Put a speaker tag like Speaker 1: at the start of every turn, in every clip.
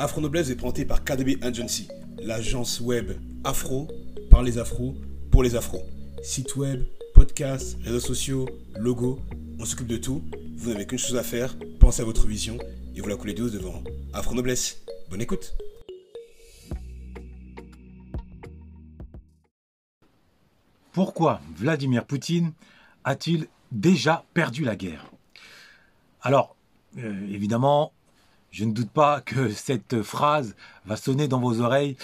Speaker 1: Afro Noblesse est présenté par KDB Agency, l'agence web afro par les afros pour les afros. Site web, podcast, réseaux sociaux, logo, on s'occupe de tout. Vous n'avez qu'une chose à faire, pensez à votre vision et vous la coulez douce devant Afro Noblesse. Bonne écoute.
Speaker 2: Pourquoi Vladimir Poutine a-t-il déjà perdu la guerre? Alors, euh, évidemment, je ne doute pas que cette phrase va sonner dans vos oreilles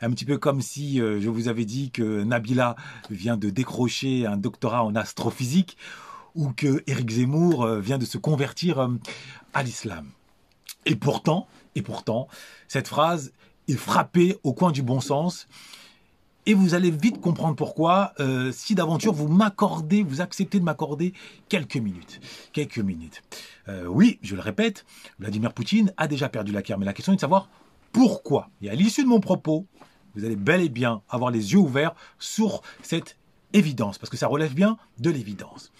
Speaker 2: un petit peu comme si euh, je vous avais dit que Nabila vient de décrocher un doctorat en astrophysique ou que Éric Zemmour euh, vient de se convertir à l'islam. Et pourtant, et pourtant, cette phrase est frappée au coin du bon sens et vous allez vite comprendre pourquoi, euh, si d'aventure vous m'accordez, vous acceptez de m'accorder quelques minutes. Quelques minutes. Euh, oui, je le répète, Vladimir Poutine a déjà perdu la guerre, mais la question est de savoir pourquoi. Et à l'issue de mon propos, vous allez bel et bien avoir les yeux ouverts sur cette évidence, parce que ça relève bien de l'évidence.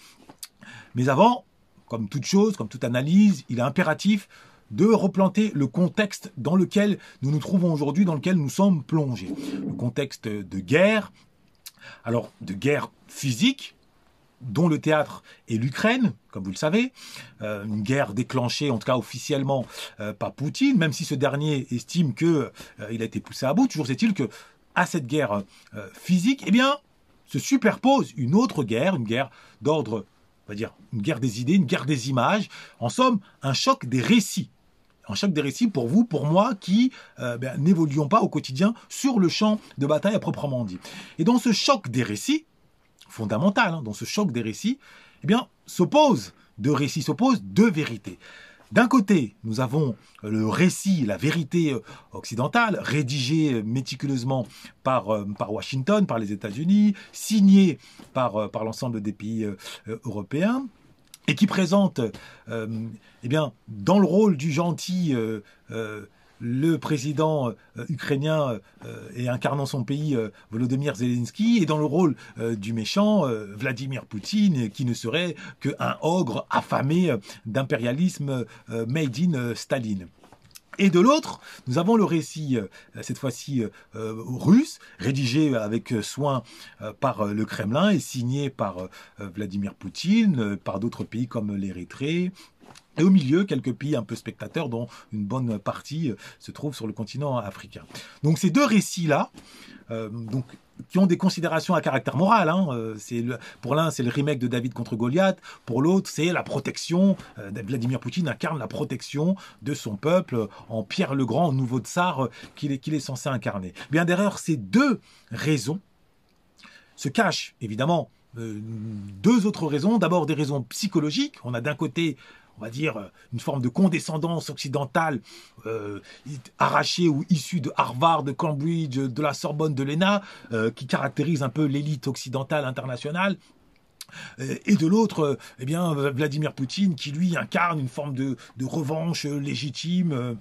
Speaker 2: Mais avant, comme toute chose, comme toute analyse, il est impératif de replanter le contexte dans lequel nous nous trouvons aujourd'hui, dans lequel nous sommes plongés. Le contexte de guerre, alors de guerre physique, dont le théâtre est l'Ukraine, comme vous le savez, euh, une guerre déclenchée, en tout cas officiellement, euh, par Poutine, même si ce dernier estime qu'il euh, a été poussé à bout. Toujours est-il que à cette guerre physique, eh bien, se superpose une autre guerre, une guerre d'ordre, on va dire, une guerre des idées, une guerre des images, en somme, un choc des récits un choc des récits pour vous, pour moi, qui euh, ben, n'évoluons pas au quotidien sur le champ de bataille à proprement dit. Et dans ce choc des récits, fondamental, hein, dans ce choc des récits, eh bien, s'opposent deux récits, s'opposent deux vérités. D'un côté, nous avons le récit, la vérité euh, occidentale, rédigé méticuleusement par, euh, par Washington, par les États-Unis, signé par, par l'ensemble des pays européens, et qui présente, euh, eh bien, dans le rôle du gentil, euh, euh, le président ukrainien et incarnant son pays, Volodymyr Zelensky, et dans le rôle du méchant, Vladimir Poutine, qui ne serait qu'un ogre affamé d'impérialisme made in Staline. Et de l'autre, nous avons le récit, euh, cette fois-ci euh, euh, russe, rédigé avec soin par le Kremlin et signé par Vladimir Poutine, par d'autres pays comme l'Érythrée, et au milieu, quelques pays un peu spectateurs, dont une bonne partie se trouve sur le continent africain. Donc ces deux récits-là, donc qui ont des considérations à caractère moral. Hein. Euh, pour l'un, c'est le remake de David contre Goliath. Pour l'autre, c'est la protection. Euh, Vladimir Poutine incarne la protection de son peuple en Pierre le Grand, nouveau tsar euh, qu'il est, qu'il est censé incarner. Bien derrière ces deux raisons se cachent évidemment deux autres raisons. D'abord des raisons psychologiques. On a d'un côté on va dire, euh, une forme de condescendance occidentale euh, arrachée ou issue de Harvard, de Cambridge, de la Sorbonne, de l'ENA, euh, qui caractérise un peu l'élite occidentale internationale. Et de l'autre, eh bien, Vladimir Poutine, qui lui incarne une forme de, de revanche légitime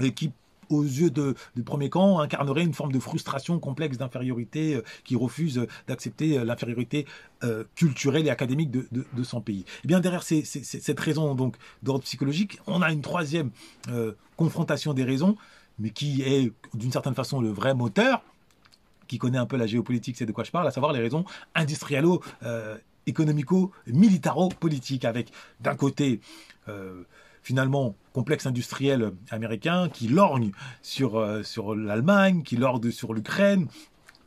Speaker 2: et qui aux yeux de, du premier camp, incarnerait une forme de frustration complexe d'infériorité euh, qui refuse d'accepter euh, l'infériorité euh, culturelle et académique de, son pays. Et eh bien derrière cette raison donc d'ordre psychologique, on a une troisième confrontation des raisons, mais qui est d'une certaine façon le vrai moteur, qui connaît un peu la géopolitique, c'est de quoi je parle, à savoir les raisons industrialo économico-militaro-politiques, avec d'un côté finalement complexe industriel américain qui lorgne sur, euh, sur l'Allemagne, qui lorgne sur l'Ukraine,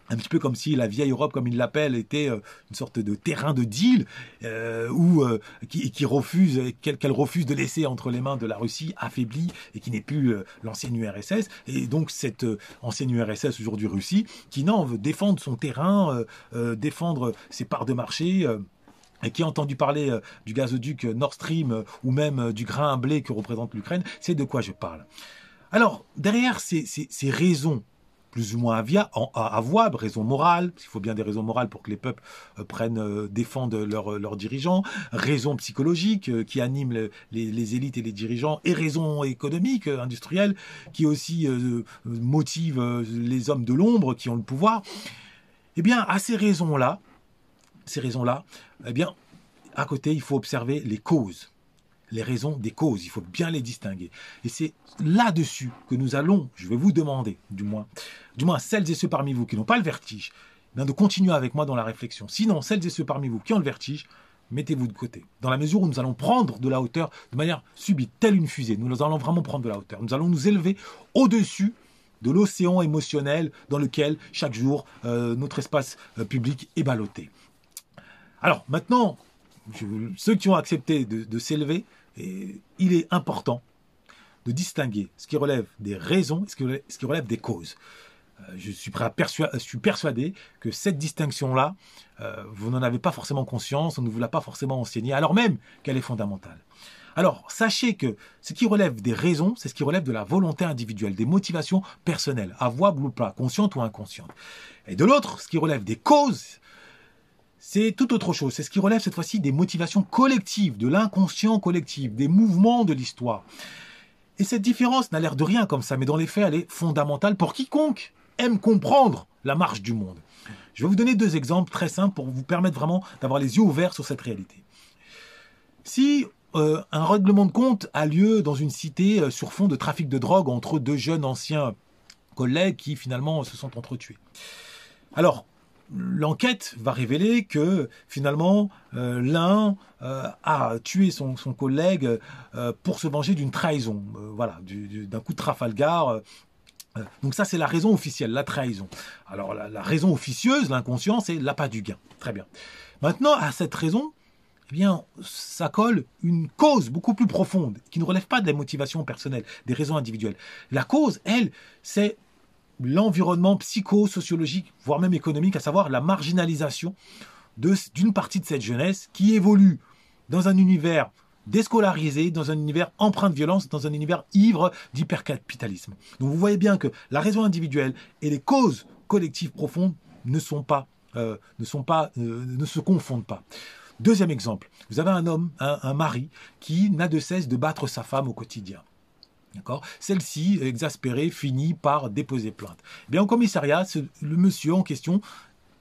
Speaker 2: un petit peu comme si la vieille Europe, comme il l'appelle, était euh, une sorte de terrain de deal euh, ou qui, qui, refuse, qu'elle refuse de laisser entre les mains de la Russie affaiblie et qui n'est plus l'ancienne URSS. Et donc cette ancienne URSS aujourd'hui Russie, qui non veut défendre son terrain, défendre ses parts de marché et qui a entendu parler euh, du gazoduc Nord Stream euh, ou même euh, du grain à blé que représente l'Ukraine, c'est de quoi je parle. Alors, derrière ces, raisons plus ou moins avouables, raisons morales, il faut bien des raisons morales pour que les peuples prennent, défendent leurs dirigeants, raisons psychologiques qui animent les, élites et les dirigeants, et raisons économiques, industrielles, qui aussi motivent les hommes de l'ombre qui ont le pouvoir. Eh bien, à ces raisons-là, ces raisons-là, eh bien, à côté, il faut observer les causes. les raisons des causes. Il faut bien les distinguer. Et c'est là-dessus que nous allons, je vais vous demander, du moins, du moins celles et ceux parmi vous qui n'ont pas le vertige, de continuer avec moi dans la réflexion. Sinon, celles et ceux parmi vous qui ont le vertige, mettez-vous de côté. Dans la mesure où nous allons prendre de la hauteur de manière subite, telle une fusée, nous allons vraiment prendre de la hauteur. Nous allons nous élever au-dessus de l'océan émotionnel dans lequel chaque jour euh, notre espace euh, public est ballotté. Alors maintenant, ceux qui ont accepté de, s'élever, il est important de distinguer ce qui relève des raisons et ce qui relève des causes. Euh, je suis, persuadé que cette distinction-là, euh, vous n'en avez pas forcément conscience, on ne vous l'a pas forcément enseigné, alors même qu'elle est fondamentale. Alors, sachez que ce qui relève des raisons, c'est ce qui relève de la volonté individuelle, des motivations personnelles, avouables ou pas, conscientes ou inconscientes. Et de l'autre, ce qui relève des causes, c'est tout autre chose. C'est ce qui relève cette fois-ci des motivations collectives, de l'inconscient collectif, des mouvements de l'histoire. Et cette différence n'a l'air de rien comme ça, mais dans les faits, elle est fondamentale pour quiconque aime comprendre la marche du monde. Je vais vous donner deux exemples très simples pour vous permettre vraiment d'avoir les yeux ouverts sur cette réalité. Si euh, un règlement de compte a lieu dans une cité euh, sur fond de trafic de drogue entre deux jeunes anciens collègues qui finalement se sont entretués. Alors, l'enquête va révéler que finalement euh, l'un a tué son, collègue pour se venger d'une trahison, voilà, d'un coup de Trafalgar euh, donc ça, c'est la raison officielle, la trahison. Alors la, raison officieuse, l'inconscient, c'est l'appât du gain. Très bien. Maintenant, à cette raison, eh bien, ça colle une cause beaucoup plus profonde, qui ne relève pas des motivations personnelles, des raisons individuelles. La cause, elle, c'est l'environnement psycho-sociologique, voire même économique, à savoir la marginalisation d'une partie de cette jeunesse qui évolue dans un univers déscolarisé dans un univers empreint de violence, dans un univers ivre d'hypercapitalisme. Donc vous voyez bien que la raison individuelle et les causes collectives profondes ne sont pas, euh, euh, ne se confondent pas. Deuxième exemple, vous avez un homme, un, mari, qui n'a de cesse de battre sa femme au quotidien. Celle-ci, exaspérée, finit par déposer plainte. Eh bien, au commissariat, le monsieur en question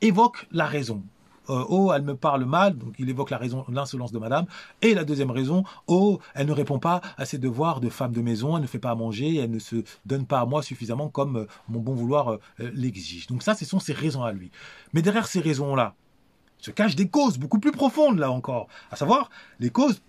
Speaker 2: évoque la raison. Euh, oh, elle me parle mal, donc il évoque la raison, l'insolence de madame. Et la deuxième raison, oh, elle ne répond pas à ses devoirs de femme de maison, elle ne fait pas à manger, elle ne se donne pas à moi suffisamment comme euh, mon bon vouloir euh, l'exige. Donc ça, ce sont ses raisons à lui. Mais derrière ces raisons-là, se cachent des causes beaucoup plus profondes, là encore, à savoir les causes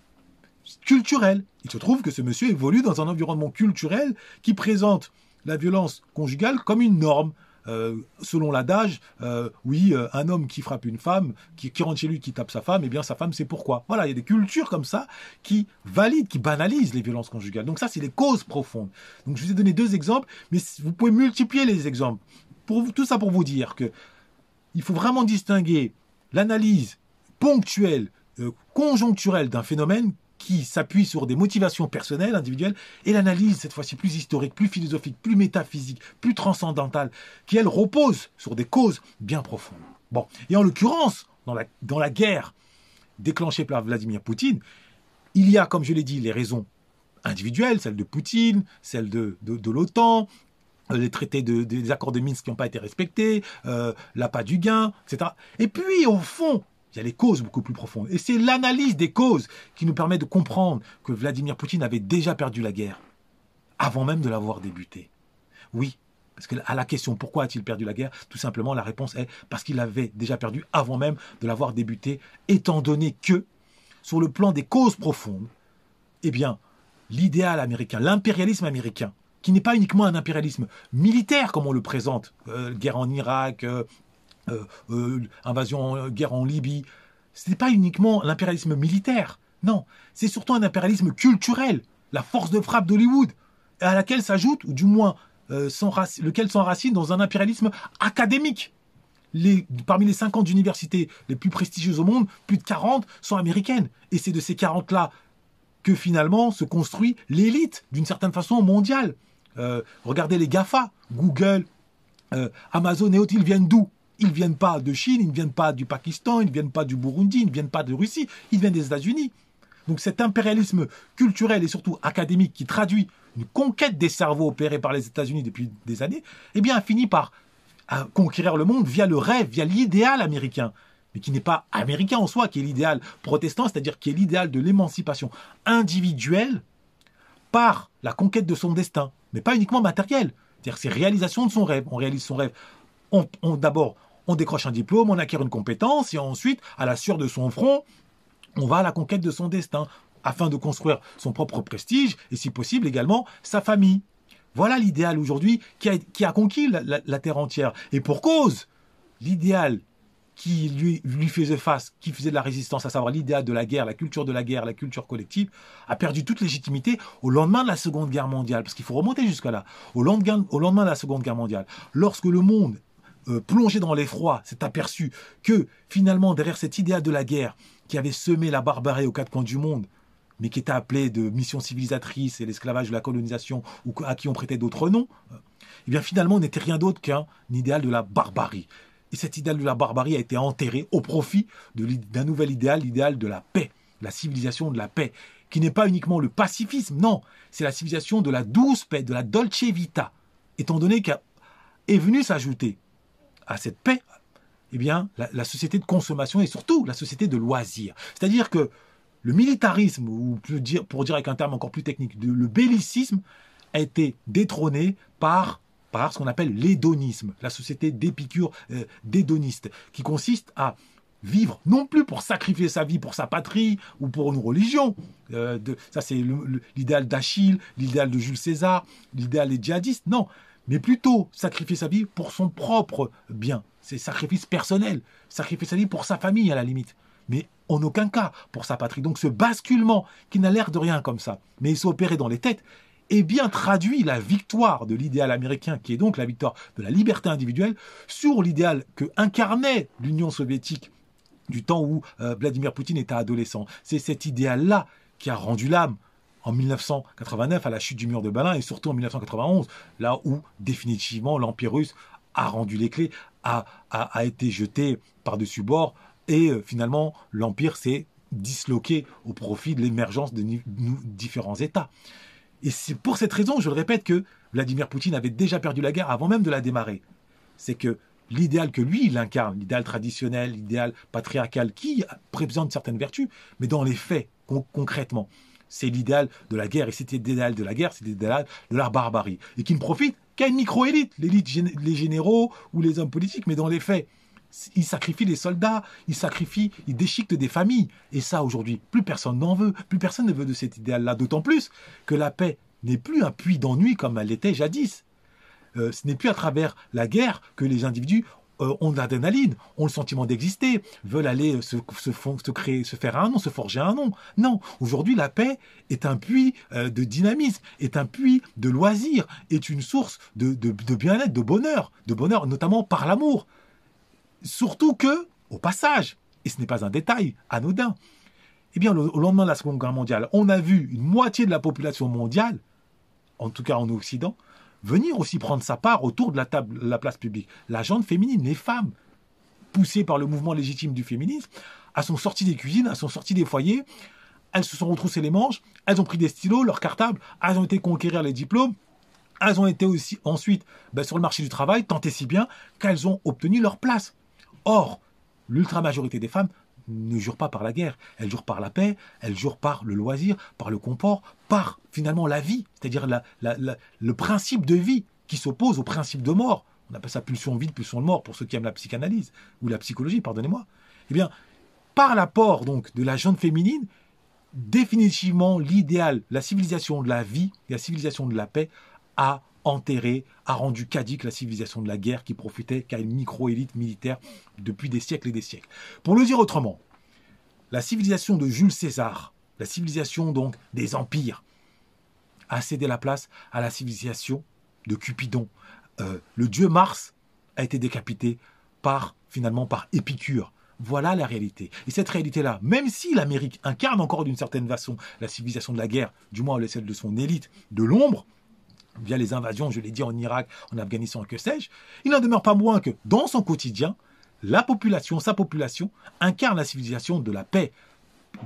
Speaker 2: culturelles. Il se trouve que ce monsieur évolue dans un environnement culturel qui présente la violence conjugale comme une norme, euh, selon l'adage, euh, oui, euh, un homme qui frappe une femme, qui, rentre chez lui, qui tape sa femme, eh bien sa femme, c'est pourquoi? Voilà, il y a des cultures comme ça qui valident, qui banalisent les violences conjugales. Donc ça, c'est les causes profondes. Donc je vous ai donné deux exemples, mais vous pouvez multiplier les exemples. Pour tout ça pour vous dire que il faut vraiment distinguer l'analyse ponctuelle, conjoncturelle d'un phénomène qui s'appuie sur des motivations personnelles, individuelles, et l'analyse, cette fois-ci plus historique, plus philosophique, plus métaphysique, plus transcendantale, qui, elle, repose sur des causes bien profondes. Bon, et en l'occurrence, dans la, dans la guerre déclenchée par Vladimir Poutine, il y a, comme je l'ai dit, les raisons individuelles, celles de Poutine, celles de, de, l'OTAN, les traités de, des accords de Minsk qui n'ont pas été respectés, euh, l'appât du gain, etc. Et puis, au fond, il y a les causes beaucoup plus profondes. Et c'est l'analyse des causes qui nous permet de comprendre que Vladimir Poutine avait déjà perdu la guerre, avant même de l'avoir débutée. Oui, parce qu'à la question pourquoi a-t-il perdu la guerre, tout simplement la réponse est parce qu'il avait déjà perdu avant même de l'avoir débutée, étant donné que, sur le plan des causes profondes, eh bien, l'idéal américain, l'impérialisme américain, qui n'est pas uniquement un impérialisme militaire comme on le présente, euh, guerre en Irak, euh, invasion, euh, guerre en Libye, ce n'est pas uniquement l'impérialisme militaire. Non, c'est surtout un impérialisme culturel, la force de frappe d'Hollywood, à laquelle s'ajoute, ou du moins lequel s'enracine dans un impérialisme académique. Parmi les 50 universités les plus prestigieuses au monde, plus de 40 sont américaines. Et c'est de ces 40-là que finalement se construit l'élite, d'une certaine façon mondiale. regardez les GAFA, Google, Amazon et autres, ils viennent d'où? Ils ne viennent pas de Chine, ils ne viennent pas du Pakistan, ils ne viennent pas du Burundi, ils ne viennent pas de Russie, ils viennent des États-Unis. Donc cet impérialisme culturel et surtout académique qui traduit une conquête des cerveaux opérée par les États-Unis depuis des années, eh bien a fini par conquérir le monde via le rêve, via l'idéal américain. mais qui n'est pas américain en soi, qui est l'idéal protestant, c'est-à-dire qui est l'idéal de l'émancipation individuelle par la conquête de son destin, mais pas uniquement matérielle. C'est-à-dire c'est réalisation de son rêve. On réalise son rêve. On, D'abord, on décroche un diplôme, on acquiert une compétence, et ensuite, à la sueur de son front, on va à la conquête de son destin, afin de construire son propre prestige, et si possible également sa famille. Voilà l'idéal aujourd'hui qui a, conquis la, terre entière. Et pour cause, l'idéal qui lui, lui, faisait face, qui faisait de la résistance, à savoir l'idéal de la guerre, la culture de la guerre, la culture collective, a perdu toute légitimité au lendemain de la Seconde Guerre mondiale. Parce qu'il faut remonter jusqu'à là. Au lendemain, au lendemain de la Seconde Guerre mondiale, lorsque le monde euh, plongé dans l'effroi s'est aperçu que finalement derrière cet idéal de la guerre qui avait semé la barbarie aux quatre coins du monde, mais qui était appelé de mission civilisatrice et l'esclavage de la colonisation, ou à qui on prêtait d'autres noms, eh bien finalement n'était rien d'autre qu'un idéal de la barbarie. Et cet idéal de la barbarie a été enterré au profit d'un nouvel idéal, l'idéal de la paix, la civilisation de la paix, qui n'est pas uniquement le pacifisme, non, c'est la civilisation de la douce paix, de la dolce vita, étant donné qu'est venu s'ajouter à cette paix, eh bien, la, société de consommation et surtout la société de loisirs. C'est-à-dire que le militarisme, ou pour dire avec un terme encore plus technique, le bellicisme, a été détrôné par, ce qu'on appelle l'hédonisme, la société d'épicure euh, d'hédoniste, qui consiste à vivre non plus pour sacrifier sa vie pour sa patrie ou pour une religion. Euh, ça, c'est l'idéal d'Achille, l'idéal de Jules César, l'idéal des djihadistes. Non, mais plutôt sacrifier sa vie pour son propre bien. C'est sacrifice personnel. Sacrifier sa vie pour sa famille, à la limite. Mais en aucun cas pour sa patrie. Donc ce basculement, qui n'a l'air de rien comme ça, mais il s'est opéré dans les têtes, est bien traduit la victoire de l'idéal américain, qui est donc la victoire de la liberté individuelle, sur l'idéal que incarnait l'Union soviétique du temps où euh, Vladimir Poutine était adolescent. C'est cet idéal-là qui a rendu l'âme en 1989 à la chute du mur de Berlin et surtout en 1991, là où définitivement l'Empire russe a rendu les clés, a, a été jeté par-dessus bord et euh, finalement, l'Empire s'est disloqué au profit de l'émergence de différents États. Et c'est pour cette raison, je le répète, que Vladimir Poutine avait déjà perdu la guerre avant même de la démarrer. C'est que l'idéal que lui, il incarne, l'idéal traditionnel, l'idéal patriarcal, qui présente certaines vertus, mais dans les faits, concrètement, c'est l'idéal de la guerre. Et c'était l'idéal de la guerre, c'est l'idéal de la barbarie. Et qui ne profite qu'à une micro-élite, l'élite, les généraux ou les hommes politiques, mais dans les faits. Il sacrifie les soldats, il sacrifie, il déchiquette des familles. Et ça, aujourd'hui, plus personne n'en veut, plus personne ne veut de cet idéal-là. D'autant plus que la paix n'est plus un puits d'ennui comme elle l'était jadis. Euh, ce n'est plus à travers la guerre que les individus euh, ont de l'adrénaline, ont le sentiment d'exister, veulent aller se, se, créer, se faire un nom, se forger un nom. Non, aujourd'hui la paix est un puits euh, de dynamisme, est un puits de loisirs, est une source de bien-être, de bonheur, de bonheur notamment par l'amour. Surtout que, au passage, et ce n'est pas un détail anodin, eh bien, au lendemain de la Seconde Guerre mondiale, on a vu une moitié de la population mondiale, en tout cas en Occident, venir aussi prendre sa part autour de la table, la place publique. La gente féminine, les femmes, poussées par le mouvement légitime du féminisme, elles sont sorties des cuisines, elles sont sorties des foyers, elles se sont retroussées les manches, elles ont pris des stylos, leurs cartables, elles ont été conquérir les diplômes, elles ont été aussi ensuite ben, sur le marché du travail, tant si bien qu'elles ont obtenu leur place. Or, l'ultra-majorité des femmes ne jurent pas par la guerre, elles jurent par la paix, elles jurent par le loisir, par le confort, par finalement la vie, c'est-à-dire le principe de vie qui s'oppose au principe de mort. On appelle ça pulsion vie, pulsion de mort pour ceux qui aiment la psychanalyse ou la psychologie, pardonnez-moi. Eh bien, par l'apport donc de la jeune féminine, définitivement l'idéal, la civilisation de la vie, la civilisation de la paix a enterré, a rendu cadique la civilisation de la guerre qui profitait qu'à une micro-élite militaire depuis des siècles et des siècles. Pour le dire autrement, la civilisation de Jules César, la civilisation donc des empires, a cédé la place à la civilisation de Cupidon. Euh, le dieu Mars a été décapité par finalement par Épicure. Voilà la réalité. Et cette réalité-là, même si l'Amérique incarne encore d'une certaine façon la civilisation de la guerre, du moins celle de son élite de l'ombre, via les invasions, je l'ai dit, en Irak, en Afghanistan, que sais-je, il n'en demeure pas moins que dans son quotidien, la population, sa population, incarne la civilisation de la paix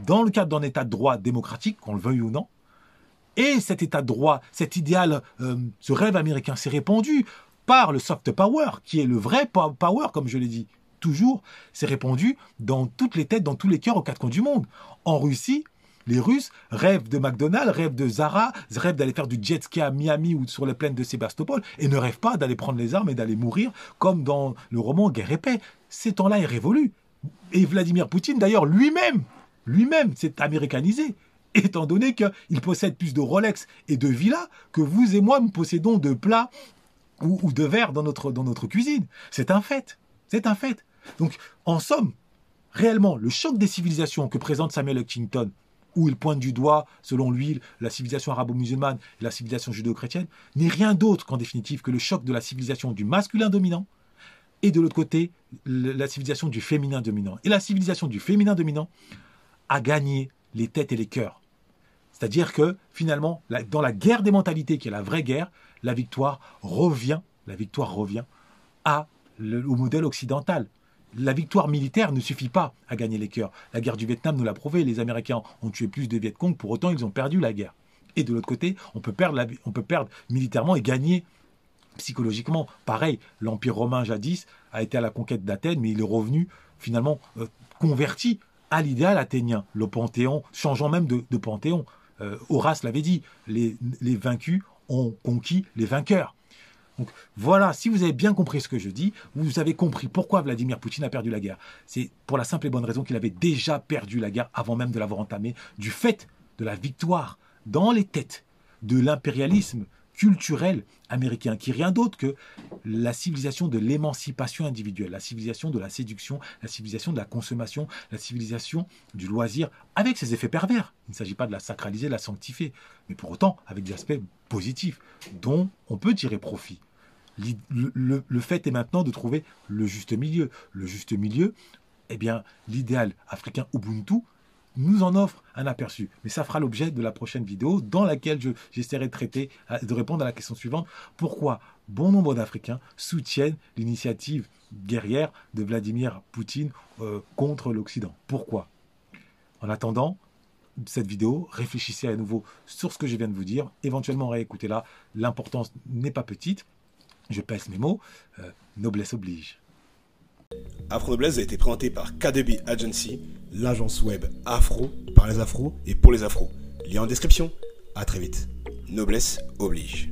Speaker 2: dans le cadre d'un état de droit démocratique, qu'on le veuille ou non. Et cet état de droit, cet idéal, euh, ce rêve américain s'est répandu par le soft power, qui est le vrai power, comme je l'ai dit. toujours, c'est répandu dans toutes les têtes, dans tous les cœurs aux quatre coins du monde. En Russie, les Russes rêvent de McDonald's, rêvent de Zara, rêvent d'aller faire du jet ski à Miami ou sur les plaines de Sébastopol et ne rêvent pas d'aller prendre les armes et d'aller mourir comme dans le roman Guerre et paix. Ces temps-là est révolu. Et Vladimir Poutine, d'ailleurs, lui-même, lui-même s'est américanisé étant donné qu'il possède plus de Rolex et de villas que vous et moi nous possédons de plats ou, de verres dans notre, dans notre cuisine. C'est un fait. C'est un fait. Donc, en somme, réellement, le choc des civilisations que présente Samuel Huntington, où il pointe du doigt, selon lui, la civilisation arabo-musulmane et la civilisation judéo-chrétienne, n'est rien d'autre qu'en définitive que le choc de la civilisation du masculin dominant et de l'autre côté, la civilisation du féminin dominant. Et la civilisation du féminin dominant a gagné les têtes et les cœurs. C'est-à-dire que finalement, dans la guerre des mentalités, qui est la vraie guerre, la victoire revient, la victoire revient au modèle occidental. La victoire militaire ne suffit pas à gagner les cœurs. La guerre du Vietnam nous l'a prouvé. Les Américains ont tué plus de Viet Cong, pour autant ils ont perdu la guerre. Et de l'autre côté, on peut perdre, militairement et gagner psychologiquement. Pareil, l'Empire romain jadis a été à la conquête d'Athènes, mais il est revenu finalement euh, converti à l'idéal athénien, le panthéon, changeant même de, panthéon. Euh, Horace l'avait dit, les vaincus ont conquis les vainqueurs. Donc voilà, si vous avez bien compris ce que je dis, vous avez compris pourquoi Vladimir Poutine a perdu la guerre. C'est pour la simple et bonne raison qu'il avait déjà perdu la guerre avant même de l'avoir entamée, du fait de la victoire dans les têtes de l'impérialisme culturel américain, qui est rien d'autre que la civilisation de l'émancipation individuelle, la civilisation de la séduction, la civilisation de la consommation, la civilisation du loisir, avec ses effets pervers. Il ne s'agit pas de la sacraliser, de la sanctifier, mais pour autant avec des aspects positifs dont on peut tirer profit. Le, fait est maintenant de trouver le juste milieu. Le juste milieu, eh bien, l'idéal africain Ubuntu nous en offre un aperçu. Mais ça fera l'objet de la prochaine vidéo dans laquelle j'essaierai de traiter, de répondre à la question suivante. Pourquoi bon nombre d'Africains soutiennent l'initiative guerrière de Vladimir Poutine euh, contre l'Occident? Pourquoi? En attendant, cette vidéo, réfléchissez à nouveau sur ce que je viens de vous dire, éventuellement réécoutez-la, l'importance n'est pas petite, je pèse mes mots, euh, noblesse oblige.
Speaker 1: Afro Noblesse a été présenté par KDB Agency, l'agence web afro par les afros et pour les afros. Lien en description. À très vite. Noblesse oblige.